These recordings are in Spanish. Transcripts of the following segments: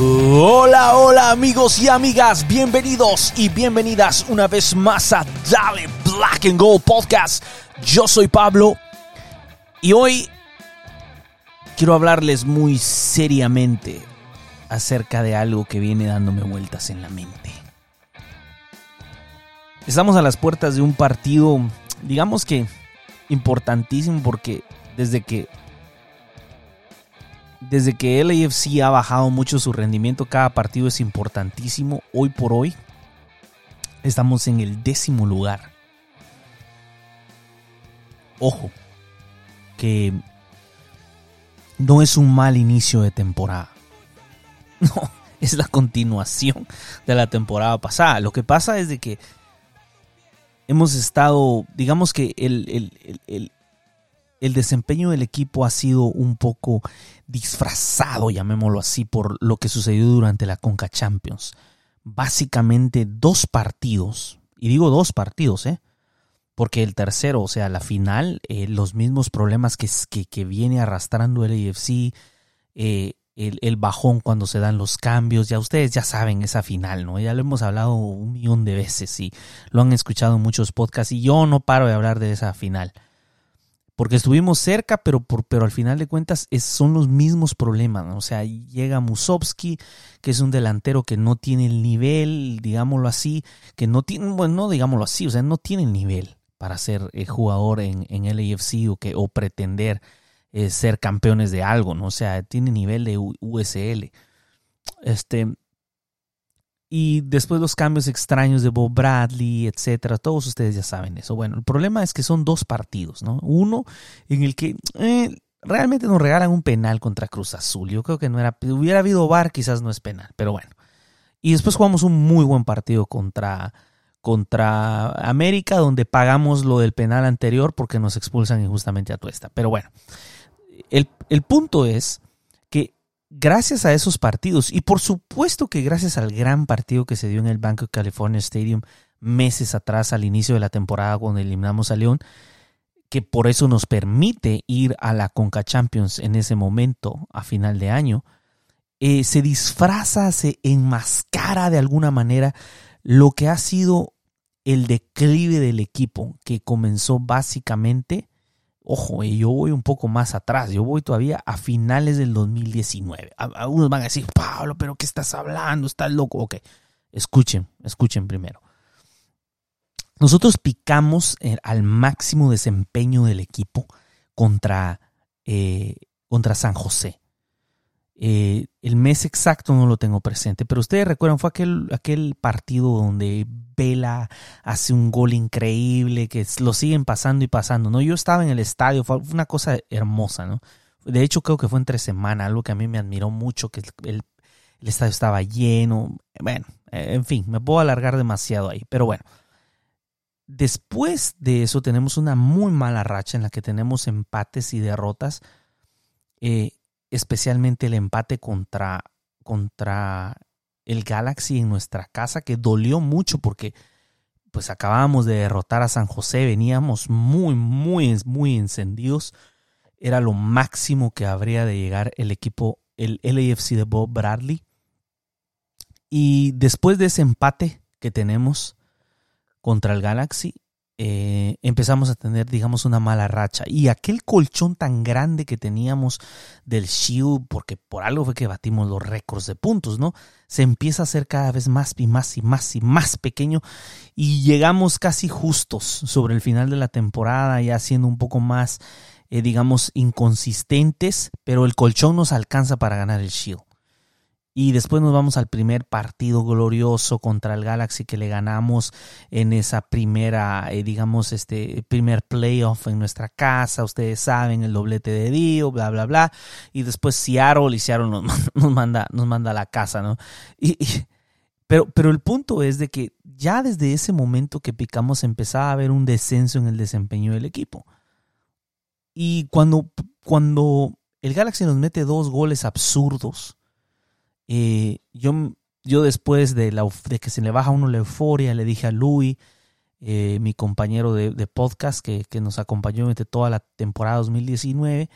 Hola, hola amigos y amigas, bienvenidos y bienvenidas una vez más a Dale Black and Gold Podcast. Yo soy Pablo y hoy quiero hablarles muy seriamente acerca de algo que viene dándome vueltas en la mente. Estamos a las puertas de un partido, digamos que importantísimo porque desde que desde que el AFC ha bajado mucho su rendimiento, cada partido es importantísimo. Hoy por hoy estamos en el décimo lugar. Ojo, que no es un mal inicio de temporada. No, es la continuación de la temporada pasada. Lo que pasa es de que hemos estado, digamos que el, el, el desempeño del equipo ha sido un poco disfrazado, llamémoslo así, por lo que sucedió durante la Conca Champions. Básicamente dos partidos, y digo dos partidos, ¿eh? Porque el tercero, o sea, la final, eh, los mismos problemas que, que, que, viene arrastrando el AFC, eh, el, el, bajón cuando se dan los cambios, ya ustedes ya saben esa final, ¿no? Ya lo hemos hablado un millón de veces y lo han escuchado en muchos podcasts y yo no paro de hablar de esa final porque estuvimos cerca, pero, por, pero al final de cuentas son los mismos problemas. O sea, llega Musovsky, que es un delantero que no tiene el nivel, digámoslo así, que no tiene, bueno, no digámoslo así, o sea, no tiene el nivel para ser eh, jugador en, en el AFC o, que, o pretender eh, ser campeones de algo, ¿no? O sea, tiene nivel de USL. Este, y después los cambios extraños de Bob Bradley, etcétera, todos ustedes ya saben eso. Bueno, el problema es que son dos partidos, ¿no? Uno en el que eh, realmente nos regalan un penal contra Cruz Azul. Yo creo que no era, hubiera habido VAR, quizás no es penal, pero bueno. Y después jugamos un muy buen partido contra, contra América, donde pagamos lo del penal anterior porque nos expulsan injustamente a Tuesta. Pero bueno, el, el punto es gracias a esos partidos y por supuesto que gracias al gran partido que se dio en el Banco California Stadium meses atrás al inicio de la temporada cuando eliminamos a León, que por eso nos permite ir a la Conca Champions en ese momento a final de año, eh, se disfraza, se enmascara de alguna manera lo que ha sido el declive del equipo que comenzó básicamente Ojo, eh, yo voy un poco más atrás, yo voy todavía a finales del 2019. Algunos van a decir, Pablo, pero ¿qué estás hablando? ¿Estás loco? Ok, escuchen, escuchen primero. Nosotros picamos eh, al máximo desempeño del equipo contra, eh, contra San José. El mes exacto no lo tengo presente, pero ustedes recuerdan, fue aquel, aquel partido donde Vela hace un gol increíble, que lo siguen pasando y pasando, ¿no? Yo estaba en el estadio, fue una cosa hermosa, ¿no? De hecho, creo que fue entre semana, algo que a mí me admiró mucho, que el, el estadio estaba lleno. Bueno, en fin, me puedo alargar demasiado ahí, pero bueno. Después de eso tenemos una muy mala racha en la que tenemos empates y derrotas. Eh, especialmente el empate contra, contra el Galaxy en nuestra casa, que dolió mucho porque pues acabábamos de derrotar a San José, veníamos muy, muy, muy encendidos. Era lo máximo que habría de llegar el equipo, el LAFC de Bob Bradley. Y después de ese empate que tenemos contra el Galaxy, eh, empezamos a tener, digamos, una mala racha. Y aquel colchón tan grande que teníamos del Shield, porque por algo fue que batimos los récords de puntos, ¿no? Se empieza a hacer cada vez más y más y más y más pequeño. Y llegamos casi justos sobre el final de la temporada, ya siendo un poco más, eh, digamos, inconsistentes, pero el colchón nos alcanza para ganar el Shield. Y después nos vamos al primer partido glorioso contra el Galaxy que le ganamos en esa primera, eh, digamos, este primer playoff en nuestra casa. Ustedes saben, el doblete de Dio, bla, bla, bla. Y después Seattle y Seattle nos, manda, nos manda a la casa, ¿no? Y, pero, pero el punto es de que ya desde ese momento que picamos empezaba a haber un descenso en el desempeño del equipo. Y cuando, cuando el Galaxy nos mete dos goles absurdos, eh, yo, yo después de, la, de que se le baja a uno la euforia, le dije a Louis, eh, mi compañero de, podcast que, que, nos acompañó durante toda la temporada 2019,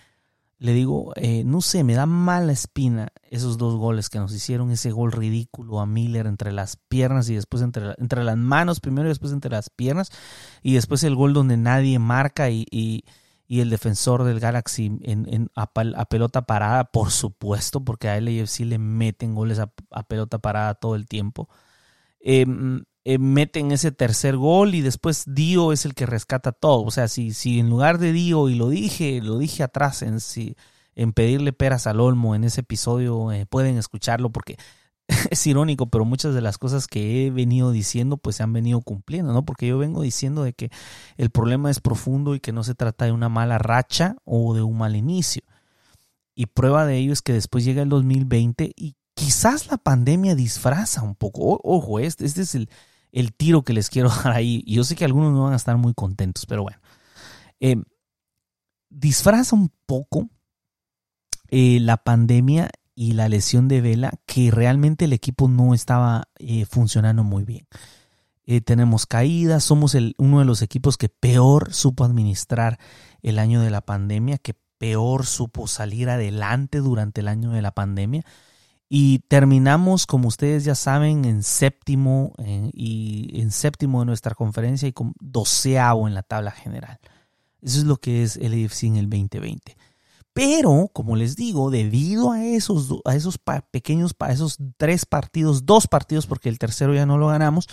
le digo, eh, no sé, me da mala espina esos dos goles que nos hicieron, ese gol ridículo a Miller entre las piernas y después entre, entre las manos primero y después entre las piernas, y después el gol donde nadie marca y, y, el defensor del Galaxy en, a, pelota parada, por supuesto, porque a LAFC le meten goles a, pelota parada todo el tiempo. Em, eh, meten ese tercer gol y después Dio es el que rescata todo. O sea, si, si en lugar de Dio, y lo dije, lo dije atrás en, si, en pedirle peras al olmo en ese episodio, eh, pueden escucharlo porque es irónico, pero muchas de las cosas que he venido diciendo pues se han venido cumpliendo, ¿no? Porque yo vengo diciendo de que el problema es profundo y que no se trata de una mala racha o de un mal inicio. Y prueba de ello es que después llega el 2020 y quizás la pandemia disfraza un poco. ojo, este, este es el, el tiro que les quiero dar ahí. Y yo sé que algunos no van a estar muy contentos, pero bueno. Eh, disfraza un poco eh, la pandemia y la lesión de Vela que realmente el equipo no estaba eh, funcionando muy bien. tenemos caídas, somos uno de los equipos que peor supo administrar el año de la pandemia, que peor supo salir adelante durante el año de la pandemia. Y terminamos, como ustedes ya saben, en séptimo eh, y en séptimo de nuestra conferencia y con doceavo en la tabla general. Eso es lo que es el AFC en el 2020. Pero, como les digo, debido a esos, a esos pequeños, a esos tres partidos, dos partidos, porque el tercero ya no lo ganamos,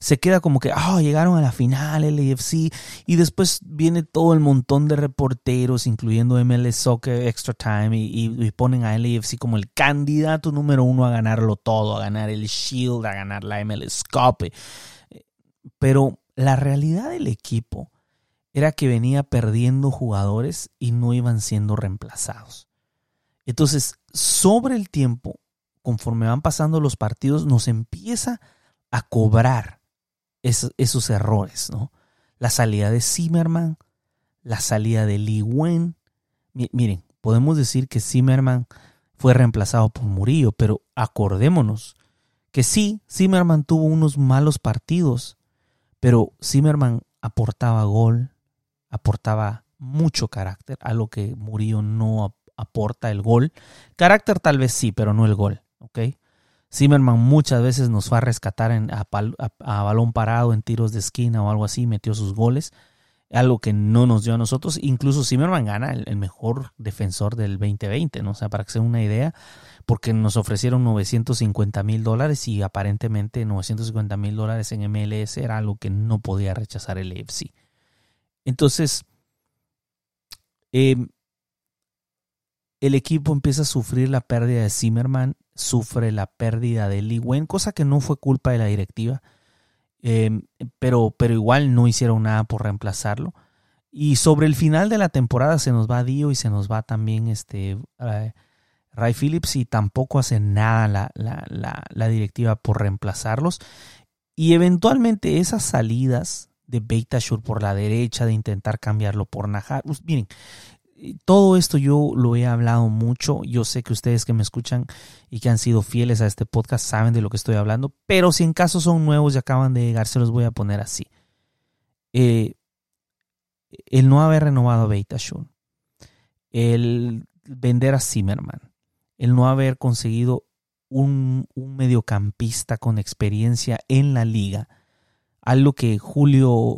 se queda como que, ah, llegaron a la final el AFC y después viene todo el montón de reporteros, incluyendo MLS Soccer Extra Time, y, ponen a LAFC como el candidato número uno a ganarlo todo, a ganar el Shield, a ganar la MLS Cup. Pero la realidad del equipo era que venía perdiendo jugadores y no iban siendo reemplazados. Entonces, sobre el tiempo, conforme van pasando los partidos, nos empieza a cobrar esos, errores, ¿no? La salida de Zimmerman, la salida de Lee Wen. Miren, podemos decir que Zimmerman fue reemplazado por Murillo, pero acordémonos que sí, Zimmerman tuvo unos malos partidos, pero Zimmerman aportaba gol, aportaba mucho carácter, a lo que Murillo no aporta el gol. Carácter tal vez sí, pero no el gol, ¿ok? Zimmerman muchas veces nos fue a rescatar en, a, balón parado en tiros de esquina o algo así, metió sus goles, algo que no nos dio a nosotros. Incluso Zimmerman gana el, mejor defensor del 2020, ¿no? O sea, para que se una idea, porque nos ofrecieron 950 mil dólares y aparentemente 950 mil dólares en MLS era algo que no podía rechazar el AFC. Entonces, em, el equipo empieza a sufrir la pérdida de Zimmerman sufre la pérdida de Lee Wen, cosa que no fue culpa de la directiva, em, pero, pero igual no hicieron nada por reemplazarlo. Y sobre el final de la temporada se nos va Dio y se nos va también este eh, Ray Phillips y tampoco hace nada la, la, la, directiva por reemplazarlos. Y eventualmente esas salidas de Beitashour por la derecha, de intentar cambiarlo por Najar, miren, todo esto yo lo he hablado mucho. Yo sé que ustedes que me escuchan y que han sido fieles a este podcast saben de lo que estoy hablando. Pero si en caso son nuevos y acaban de llegar, se los voy a poner así. Eh, el no haber renovado a el vender a Zimmerman, el no haber conseguido un, un mediocampista con experiencia en la liga, algo que Julio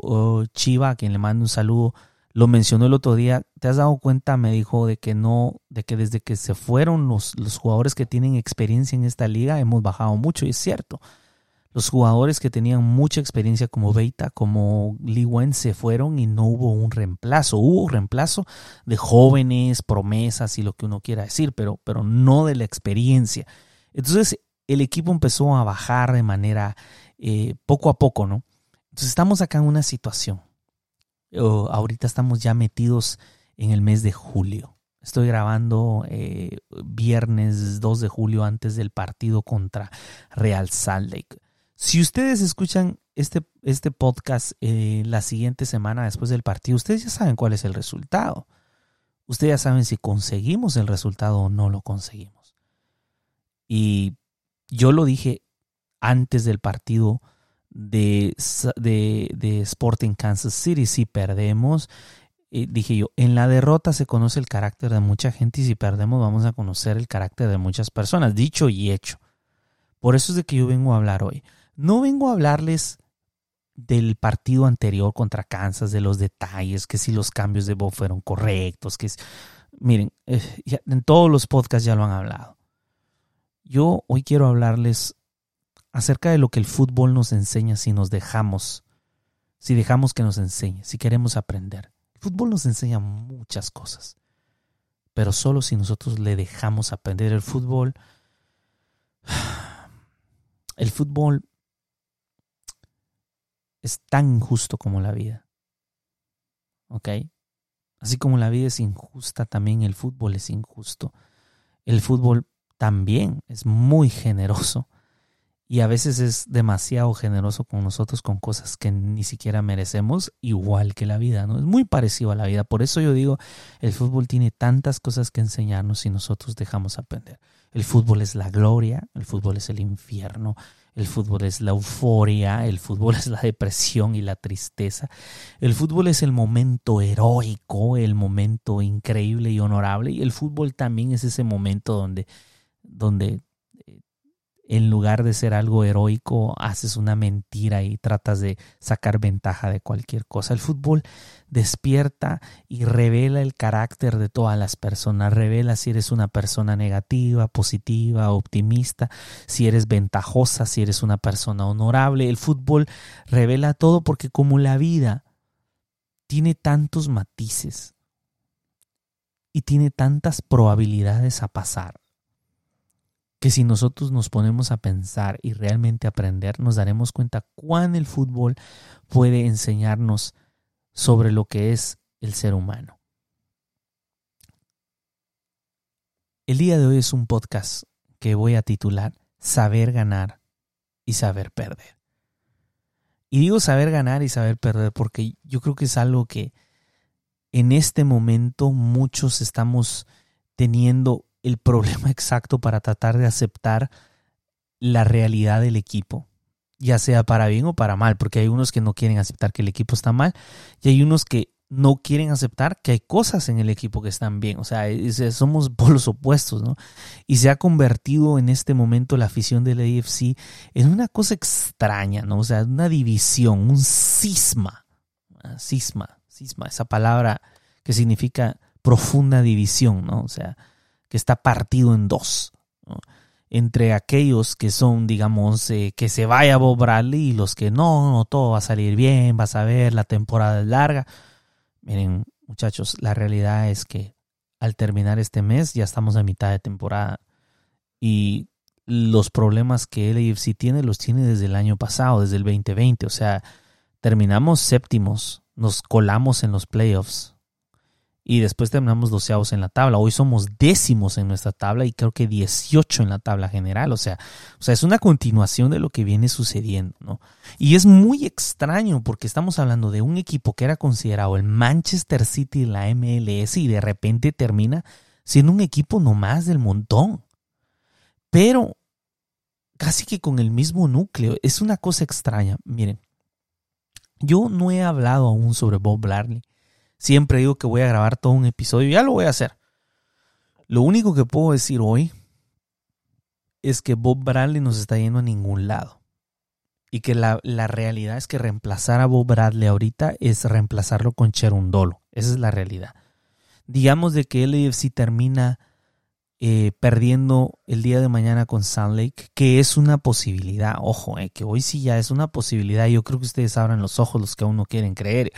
Chiva, a quien le mando un saludo, lo mencionó el otro día, ¿te has dado cuenta? Me dijo de que no, de que desde que se fueron los, los jugadores que tienen experiencia en esta liga hemos bajado mucho y es cierto. Los jugadores que tenían mucha experiencia como Beita, como Lee Wen, se fueron y no hubo un reemplazo. Hubo reemplazo de jóvenes, promesas y lo que uno quiera decir, pero, pero no de la experiencia. Entonces el equipo empezó a bajar de manera eh, poco a poco, ¿no? Entonces estamos acá en una situación ahorita estamos ya metidos en el mes de julio. Estoy grabando eh, viernes 2 de julio antes del partido contra Real Salt Lake. Si ustedes escuchan este, este podcast eh, la siguiente semana después del partido, ustedes ya saben cuál es el resultado. Ustedes ya saben si conseguimos el resultado o no lo conseguimos. Y yo lo dije antes del partido de, de, Sporting Kansas City. Si perdemos, eh, dije yo, en la derrota se conoce el carácter de mucha gente y si perdemos vamos a conocer el carácter de muchas personas, dicho y hecho. Por eso es de que yo vengo a hablar hoy. No vengo a hablarles del partido anterior contra Kansas, de los detalles, que si los cambios de voz fueron correctos, que es, miren, eh, en todos los podcasts ya lo han hablado. Yo hoy quiero hablarles acerca de lo que el fútbol nos enseña si nos dejamos, si dejamos que nos enseñe, si queremos aprender fútbol nos enseña muchas cosas, pero solo si nosotros le dejamos aprender el fútbol. El fútbol es tan injusto como la vida. ¿Ok? Así como la vida es injusta, también el fútbol es injusto. El fútbol también es muy generoso y a veces es demasiado generoso con nosotros con cosas que ni siquiera merecemos, igual que la vida, ¿no? Es muy parecido a la vida. Por eso yo digo, el fútbol tiene tantas cosas que enseñarnos si nosotros dejamos aprender. El fútbol es la gloria, el fútbol es el infierno, el fútbol es la euforia, el fútbol es la depresión y la tristeza. El fútbol es el momento heroico, el momento increíble y honorable. Y el fútbol también es ese momento donde, donde en lugar de ser algo heroico, haces una mentira y tratas de sacar ventaja de cualquier cosa. El fútbol despierta y revela el carácter de todas las personas, revela si eres una persona negativa, positiva, optimista, si eres ventajosa, si eres una persona honorable. El fútbol revela todo porque como la vida tiene tantos matices y tiene tantas probabilidades a pasar, que si nosotros nos ponemos a pensar y realmente aprender, nos daremos cuenta cuán el fútbol puede enseñarnos sobre lo que es el ser humano. El día de hoy es un podcast que voy a titular Saber ganar y saber perder. Y digo saber ganar y saber perder porque yo creo que es algo que en este momento muchos estamos teniendo el problema exacto para tratar de aceptar la realidad del equipo, ya sea para bien o para mal, porque hay unos que no quieren aceptar que el equipo está mal y hay unos que no quieren aceptar que hay cosas en el equipo que están bien, o sea, somos polos opuestos, ¿no? Y se ha convertido en este momento la afición del AFC en una cosa extraña, ¿no? O sea, una división, un cisma, cisma, cisma, esa palabra que significa profunda división, ¿no? O sea, que está partido en dos. Entre aquellos que son, digamos, eh, que se vaya Bob Bradley y los que no, no, todo va a salir bien, vas a ver, la temporada es larga. Miren, muchachos, la realidad es que al terminar este mes ya estamos a mitad de temporada y los problemas que el AFC tiene los tiene desde el año pasado, desde el 2020. O sea, terminamos séptimos, nos colamos en los playoffs, y después terminamos doceavos en la tabla. Hoy somos décimos en nuestra tabla y creo que 18 en la tabla general. O sea, o sea, es una continuación de lo que viene sucediendo, ¿no? Y es muy extraño porque estamos hablando de un equipo que era considerado el Manchester City la MLS y de repente termina siendo un equipo nomás del montón. Pero casi que con el mismo núcleo. Es una cosa extraña. Miren, yo no he hablado aún sobre Bob Blarney Siempre digo que voy a grabar todo un episodio, ya lo voy a hacer. Lo único que puedo decir hoy es que Bob Bradley no se está yendo a ningún lado. Y que la, la, realidad es que reemplazar a Bob Bradley ahorita es reemplazarlo con Cherundolo. Esa es la realidad. Digamos de que el AFC termina eh, perdiendo el día de mañana con Sand Lake, que es una posibilidad. Ojo, eh, que hoy sí ya es una posibilidad. Yo creo que ustedes abran los ojos los que aún no quieren creer.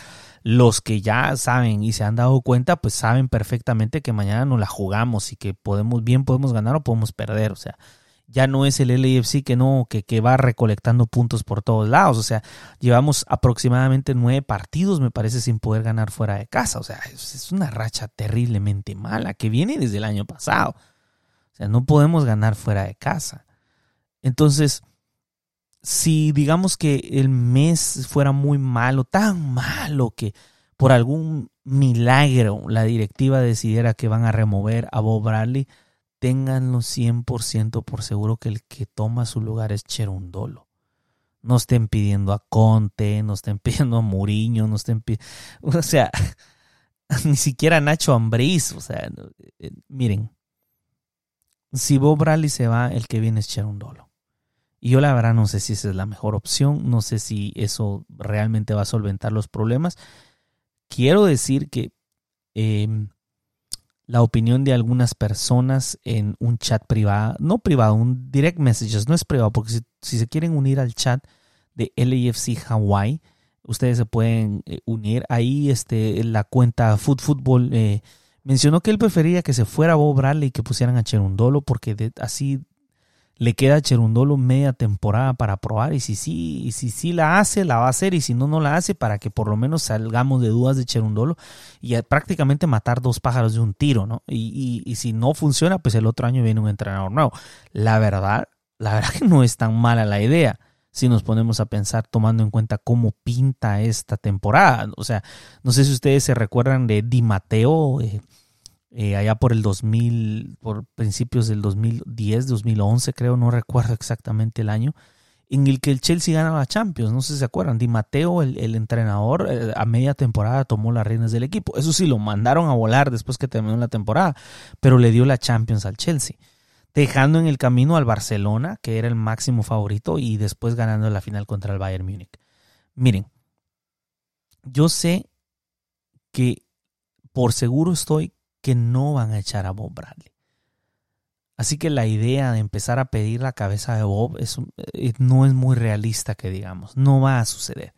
Los que ya saben y se han dado cuenta, pues saben perfectamente que mañana no la jugamos y que podemos, bien podemos ganar o podemos perder. O sea, ya no es el LAFC que no, que, que va recolectando puntos por todos lados. O sea, llevamos aproximadamente nueve partidos, me parece, sin poder ganar fuera de casa. O sea, es una racha terriblemente mala que viene desde el año pasado. O sea, no podemos ganar fuera de casa. Entonces, si digamos que el mes fuera muy malo, tan malo que por algún milagro la directiva decidiera que van a remover a Bob Bradley, ténganlo 100% por seguro que el que toma su lugar es Cherundolo. No estén pidiendo a Conte, no estén pidiendo a Mourinho, no estén pidiendo... O sea, ni siquiera Nacho Ambriz. O sea, eh, miren, si Bob Bradley se va, el que viene es Cherundolo. Y yo la verdad no sé si esa es la mejor opción, no sé si eso realmente va a solventar los problemas. Quiero decir que em, la opinión de algunas personas en un chat privado, no privado, un direct messages, no es privado, porque si, se quieren unir al chat de LAFC Hawaii, ustedes se pueden eh, unir. Ahí este, la cuenta Food Football eh, mencionó que él prefería que se fuera Bob Bradley y que pusieran a Cherundolo porque así le queda a Cherundolo media temporada para probar y si sí, y si la hace, la va a hacer y si no, no la hace para que por lo menos salgamos de dudas de Cherundolo y prácticamente matar dos pájaros de un tiro, ¿no? Y, y, si no funciona, pues el otro año viene un entrenador nuevo. La verdad, la verdad que no es tan mala la idea si nos ponemos a pensar tomando en cuenta cómo pinta esta temporada. O sea, no sé si ustedes se recuerdan de Di Matteo, eh, eh, allá por el 2000, por principios del 2010, 2011 creo, no recuerdo exactamente el año, en el que el Chelsea ganaba Champions, no sé si se acuerdan, Di Matteo, el, entrenador, eh, a media temporada tomó las reinas del equipo, eso sí, lo mandaron a volar después que terminó la temporada, pero le dio la Champions al Chelsea, dejando en el camino al Barcelona, que era el máximo favorito, y después ganando la final contra el Bayern Múnich. Miren, yo sé que por seguro estoy que no van a echar a Bob Bradley. Así que la idea de empezar a pedir la cabeza de Bob eh, no es muy realista que digamos, no va a suceder.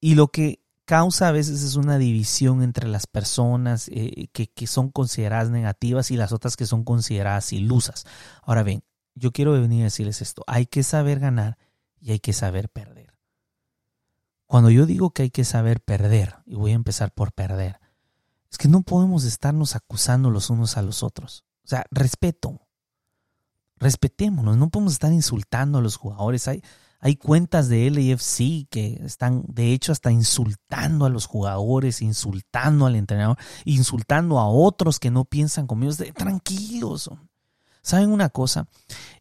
Y lo que causa a veces es una división entre las personas eh, que, que, son consideradas negativas y las otras que son consideradas ilusas. Ahora bien, yo quiero venir a decirles esto, hay que saber ganar y hay que saber perder. Cuando yo digo que hay que saber perder, y voy a empezar por perder, es que no podemos estarnos acusando los unos a los otros. O sea, respeto. Respetémonos, no podemos estar insultando a los jugadores. Hay, hay cuentas de LAFC que están, de hecho, hasta insultando a los jugadores, insultando al entrenador, insultando a otros que no piensan como ellos. tranquilos. ¿Saben una cosa?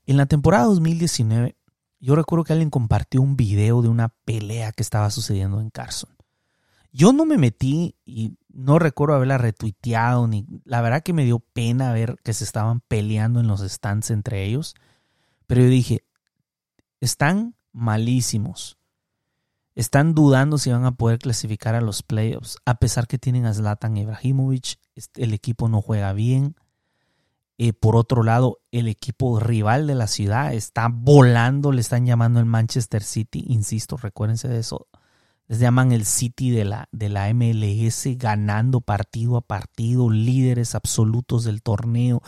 En la temporada 2019, yo recuerdo que alguien compartió un video de una pelea que estaba sucediendo en Carson. Yo no me metí y no recuerdo haberla retuiteado, ni la verdad que me dio pena ver que se estaban peleando en los stands entre ellos. Pero yo dije, están malísimos. Están dudando si van a poder clasificar a los playoffs, a pesar que tienen a Zlatan Ibrahimovic, el equipo no juega bien. Eh, por otro lado, el equipo rival de la ciudad está volando, le están llamando el Manchester City, insisto, recuérdense de eso les llaman el City de la, de la MLS, ganando partido a partido, líderes absolutos del torneo.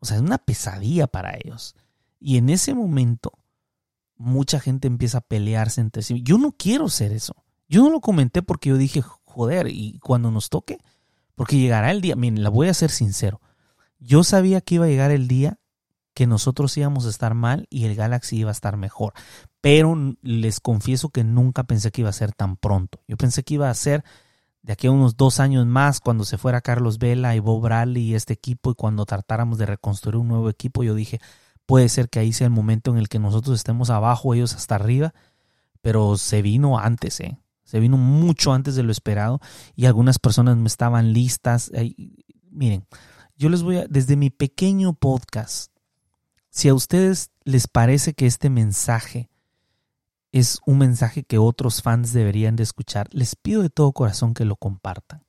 O sea, es una pesadilla para ellos. Y en ese momento, mucha gente empieza a pelearse entre sí. Yo no quiero ser eso. Yo no lo comenté porque yo dije, joder, y cuando nos toque, porque llegará el día, miren, la voy a ser sincero. Yo sabía que iba a llegar el día que nosotros íbamos a estar mal y el Galaxy iba a estar mejor. Pero les confieso que nunca pensé que iba a ser tan pronto. Yo pensé que iba a ser de aquí a unos dos años más, cuando se fuera Carlos Vela y Bob Bradley y este equipo, y cuando tratáramos de reconstruir un nuevo equipo, yo dije, puede ser que ahí sea el momento en el que nosotros estemos abajo, ellos hasta arriba, pero se vino antes, ¿eh? Se vino mucho antes de lo esperado y algunas personas me estaban listas. miren, yo les voy a, desde mi pequeño podcast, si a ustedes les parece que este mensaje es un mensaje que otros fans deberían de escuchar, les pido de todo corazón que lo compartan.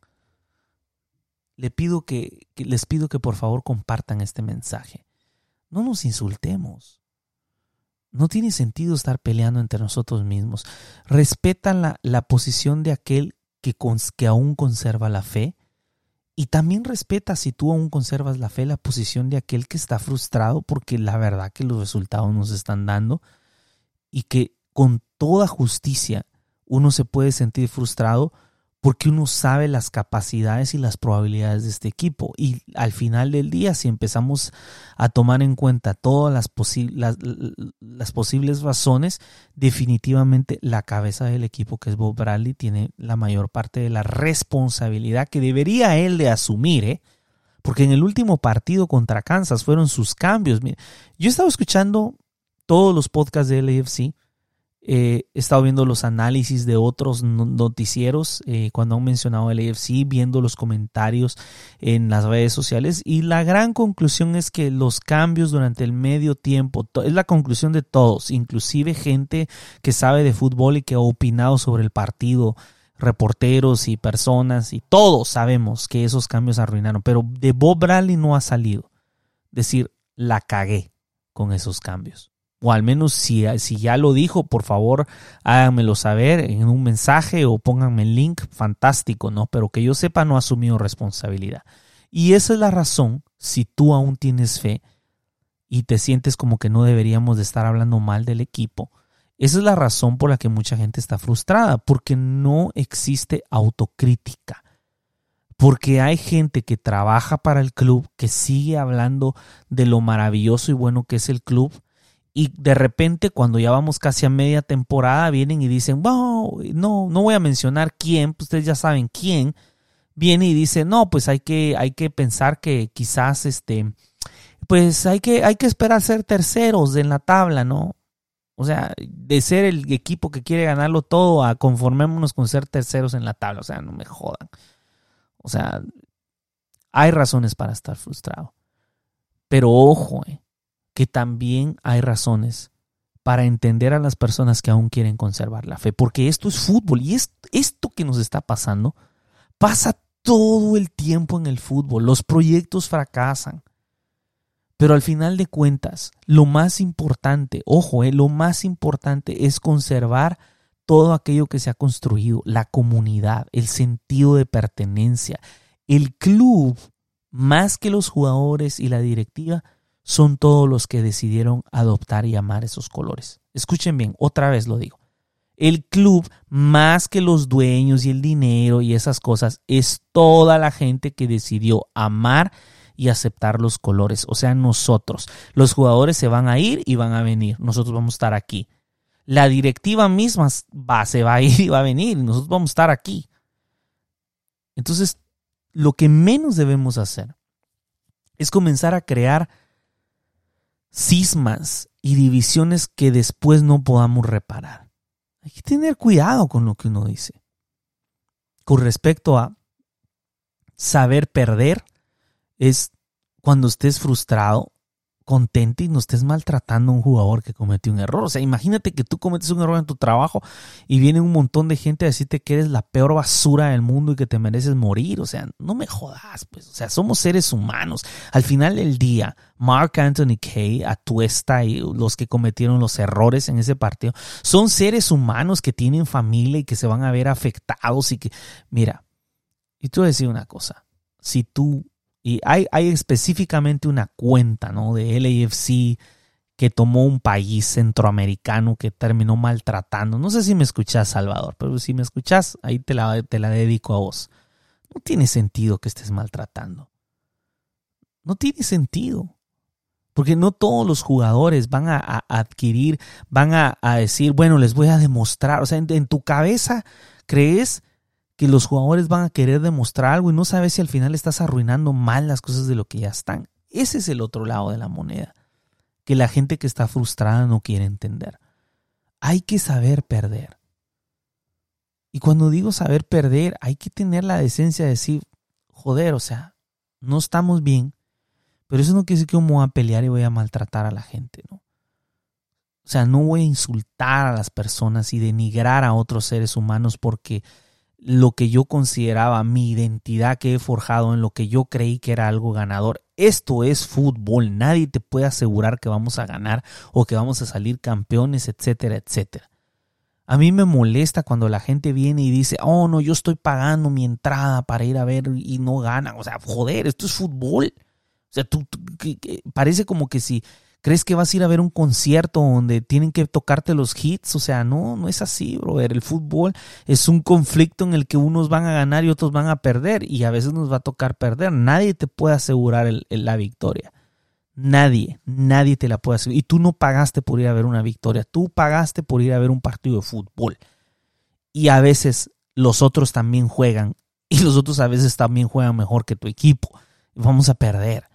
Le pido que, les pido que por favor compartan este mensaje. No nos insultemos. No tiene sentido estar peleando entre nosotros mismos. Respetan la, la posición de aquel que, que aún conserva la fe y también respeta si tú aún conservas la fe, la posición de aquel que está frustrado porque la verdad que los resultados nos están dando y que con toda justicia uno se puede sentir frustrado porque uno sabe las capacidades y las probabilidades de este equipo. Y al final del día, si empezamos a tomar en cuenta todas las, las, posibles razones, definitivamente la cabeza del equipo, que es Bob Bradley, tiene la mayor parte de la responsabilidad que debería él de asumir, ¿eh? Porque en el último partido contra Kansas fueron sus cambios. Yo he estado escuchando todos los podcasts de LAFC Eh, he estado viendo los análisis de otros noticieros eh, cuando han mencionado el AFC, viendo los comentarios en las redes sociales y la gran conclusión es que los cambios durante el medio tiempo, es la conclusión de todos, inclusive gente que sabe de fútbol y que ha opinado sobre el partido, reporteros y personas y todos sabemos que esos cambios arruinaron, pero de Bob Bradley no ha salido. Decir la cagué con esos cambios o al menos si, si ya lo dijo, por favor háganmelo saber en un mensaje o pónganme el link, fantástico, ¿no? Pero que yo sepa no ha asumido responsabilidad. Y esa es la razón, si tú aún tienes fe y te sientes como que no deberíamos de estar hablando mal del equipo, esa es la razón por la que mucha gente está frustrada, porque no existe autocrítica. Porque hay gente que trabaja para el club, que sigue hablando de lo maravilloso y bueno que es el club, y de repente cuando ya vamos casi a media temporada vienen y dicen, wow, no, no voy a mencionar quién, pues ustedes ya saben quién, viene y dice, no, pues hay que, hay que pensar que quizás este, pues hay que, hay que esperar ser terceros en la tabla, ¿no? O sea, de ser el equipo que quiere ganarlo todo a conformémonos con ser terceros en la tabla. O sea, no me jodan. O sea, hay razones para estar frustrado. Pero ojo, eh, que también hay razones para entender a las personas que aún quieren conservar la fe, porque esto es fútbol y es, esto que nos está pasando pasa todo el tiempo en el fútbol, los proyectos fracasan. Pero al final de cuentas, lo más importante, ojo, eh, lo más importante es conservar todo aquello que se ha construido, la comunidad, el sentido de pertenencia. El club, más que los jugadores y la directiva, son todos los que decidieron adoptar y amar esos colores. Escuchen bien, otra vez lo digo. El club, más que los dueños y el dinero y esas cosas, es toda la gente que decidió amar y aceptar los colores. O sea, nosotros. Los jugadores se van a ir y van a venir. Nosotros vamos a estar aquí. La directiva misma va, se va a ir y va a venir. Nosotros vamos a estar aquí. Entonces, lo que menos debemos hacer es comenzar a crear cismas y divisiones que después no podamos reparar. Hay que tener cuidado con lo que uno dice. Con respecto a saber perder, es cuando estés frustrado contente y no estés maltratando a un jugador que cometió un error. O sea, imagínate que tú cometes un error en tu trabajo y viene un montón de gente a decirte que eres la peor basura del mundo y que te mereces morir. O sea, no me jodas, pues. O sea, somos seres humanos. Al final del día, Mark Anthony Kay, Atuesta y los que cometieron los errores en ese partido son seres humanos que tienen familia y que se van a ver afectados y que, mira, y tú decir una cosa, si tú y hay, hay específicamente una cuenta ¿no? de LAFC que tomó un país centroamericano que terminó maltratando. No sé si me escuchas, Salvador, pero si me escuchas, ahí te la, te la dedico a vos. No tiene sentido que estés maltratando. No tiene sentido. Porque no todos los jugadores van a, adquirir, van a, decir, bueno, les voy a demostrar. O sea, en tu cabeza crees que los jugadores van a querer demostrar algo y no sabes si al final estás arruinando mal las cosas de lo que ya están. Ese es el otro lado de la moneda, que la gente que está frustrada no quiere entender. Hay que saber perder. Y cuando digo saber perder, hay que tener la decencia de decir, joder, o sea, no estamos bien, pero eso no quiere decir que yo me voy a pelear y voy a maltratar a la gente, ¿no? O sea, no voy a insultar a las personas y denigrar a otros seres humanos porque lo que yo consideraba mi identidad que he forjado en lo que yo creí que era algo ganador. Esto es fútbol, nadie te puede asegurar que vamos a ganar o que vamos a salir campeones, etcétera, etcétera. A mí me molesta cuando la gente viene y dice, oh no, yo estoy pagando mi entrada para ir a ver y no ganan. O sea, joder, esto es fútbol. O sea, tú, parece como que si ¿Crees que vas a ir a ver un concierto donde tienen que tocarte los hits? O sea, no, no es así, brother. El fútbol es un conflicto en el que unos van a ganar y otros van a perder y a veces nos va a tocar perder. Nadie te puede asegurar la victoria. Nadie, nadie te la puede asegurar. Y tú no pagaste por ir a ver una victoria, tú pagaste por ir a ver un partido de fútbol. Y a veces los otros también juegan y los otros a veces también juegan mejor que tu equipo. Vamos a perder.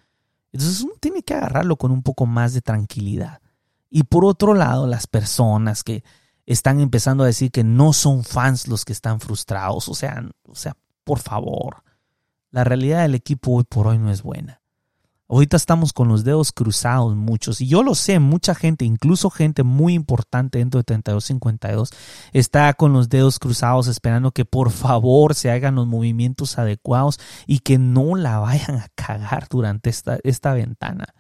Entonces uno tiene que agarrarlo con un poco más de tranquilidad. Y por otro lado, las personas que están empezando a decir que no son fans los que están frustrados. O sea, o sea, por favor. La realidad del equipo hoy por hoy no es buena. Ahorita estamos con los dedos cruzados muchos. Y yo lo sé, mucha gente, incluso gente muy importante dentro de 3252, está con los dedos cruzados esperando que por favor se hagan los movimientos adecuados y que no la vayan a cagar durante esta, esta ventana.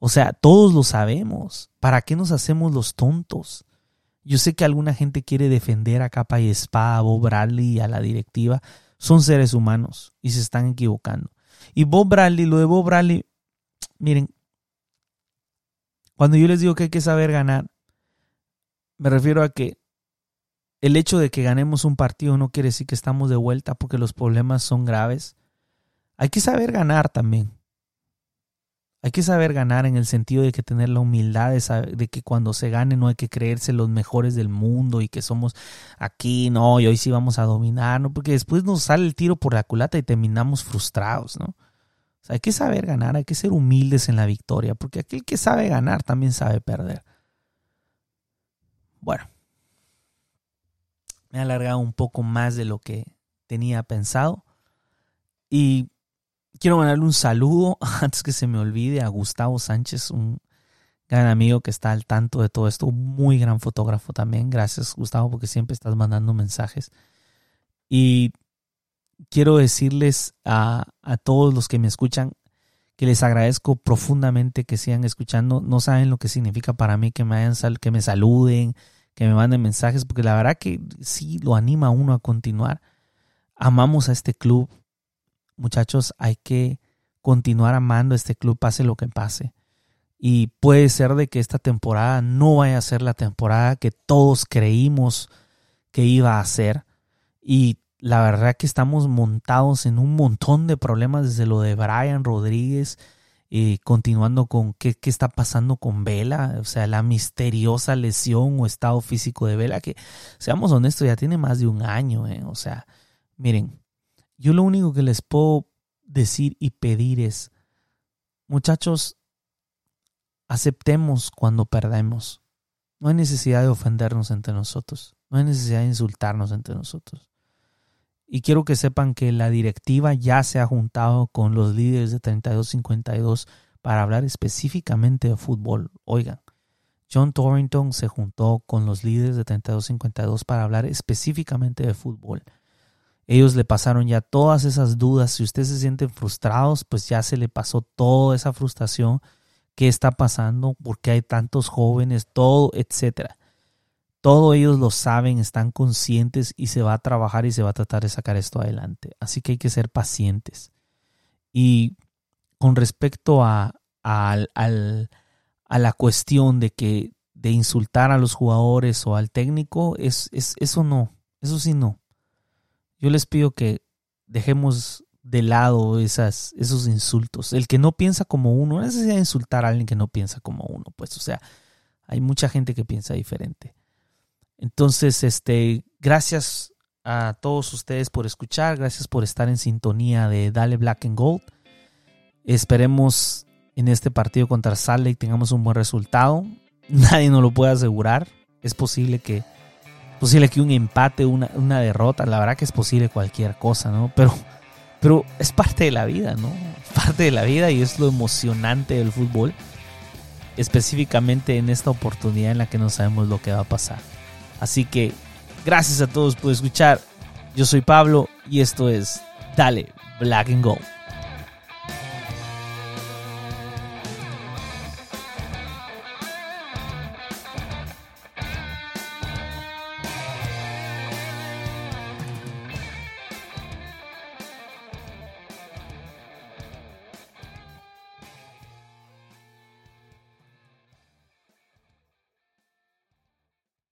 O sea, todos lo sabemos. ¿Para qué nos hacemos los tontos? Yo sé que alguna gente quiere defender a capa y espada a Bob Bradley y a la directiva. Son seres humanos y se están equivocando. Y Bob Bradley, lo de Bob Bradley, miren, cuando yo les digo que hay que saber ganar, me refiero a que el hecho de que ganemos un partido no quiere decir que estamos de vuelta porque los problemas son graves. Hay que saber ganar también. Hay que saber ganar en el sentido de que tener la humildad de, que cuando se gane no hay que creerse los mejores del mundo y que somos aquí, no, y hoy sí vamos a dominar, ¿no? Porque después nos sale el tiro por la culata y terminamos frustrados, ¿no? Hay que saber ganar, hay que ser humildes en la victoria, porque aquel que sabe ganar también sabe perder. Bueno, me he alargado un poco más de lo que tenía pensado y quiero mandarle un saludo antes que se me olvide a Gustavo Sánchez, un gran amigo que está al tanto de todo esto, muy gran fotógrafo también. Gracias Gustavo porque siempre estás mandando mensajes. Y quiero decirles a, a todos los que me escuchan que les agradezco profundamente que sigan escuchando. No saben lo que significa para mí que me, hayan que me saluden, que me manden mensajes, porque la verdad que sí lo anima a uno a continuar. Amamos a este club, muchachos, hay que continuar amando este club, pase lo que pase. Y puede ser de que esta temporada no vaya a ser la temporada que todos creímos que iba a ser. Y la verdad que estamos montados en un montón de problemas desde lo de Brian Rodríguez, y continuando con qué, qué, está pasando con Vela, o sea, la misteriosa lesión o estado físico de Vela, que seamos honestos, ya tiene más de un año, ¿eh? o sea, miren, yo lo único que les puedo decir y pedir es, muchachos, aceptemos cuando perdemos. No hay necesidad de ofendernos entre nosotros. No hay necesidad de insultarnos entre nosotros. Y quiero que sepan que la directiva ya se ha juntado con los líderes de 3252 para hablar específicamente de fútbol. Oigan, John Torrington se juntó con los líderes de 3252 para hablar específicamente de fútbol. Ellos le pasaron ya todas esas dudas. Si ustedes se sienten frustrados, pues ya se le pasó toda esa frustración. ¿Qué está pasando? ¿Por qué hay tantos jóvenes? Todo, etcétera. Todo ellos lo saben, están conscientes y se va a trabajar y se va a tratar de sacar esto adelante. Así que hay que ser pacientes. Y con respecto a, la cuestión de que de insultar a los jugadores o al técnico, es, es, eso no, eso sí no. Yo les pido que dejemos de lado esos insultos. El que no piensa como uno, no de insultar a alguien que no piensa como uno, pues, o sea, hay mucha gente que piensa diferente. Entonces, este, gracias a todos ustedes por escuchar, gracias por estar en sintonía de Dale Black and Gold. Esperemos en este partido contra Salt Lake tengamos un buen resultado. Nadie nos lo puede asegurar. Es posible que posible que un empate, una, una derrota, la verdad que es posible cualquier cosa, ¿no? Pero, pero es parte de la vida, ¿no? Parte de la vida y es lo emocionante del fútbol, específicamente en esta oportunidad en la que no sabemos lo que va a pasar. Así que gracias a todos por escuchar. Yo soy Pablo y esto es Dale Black and Gold.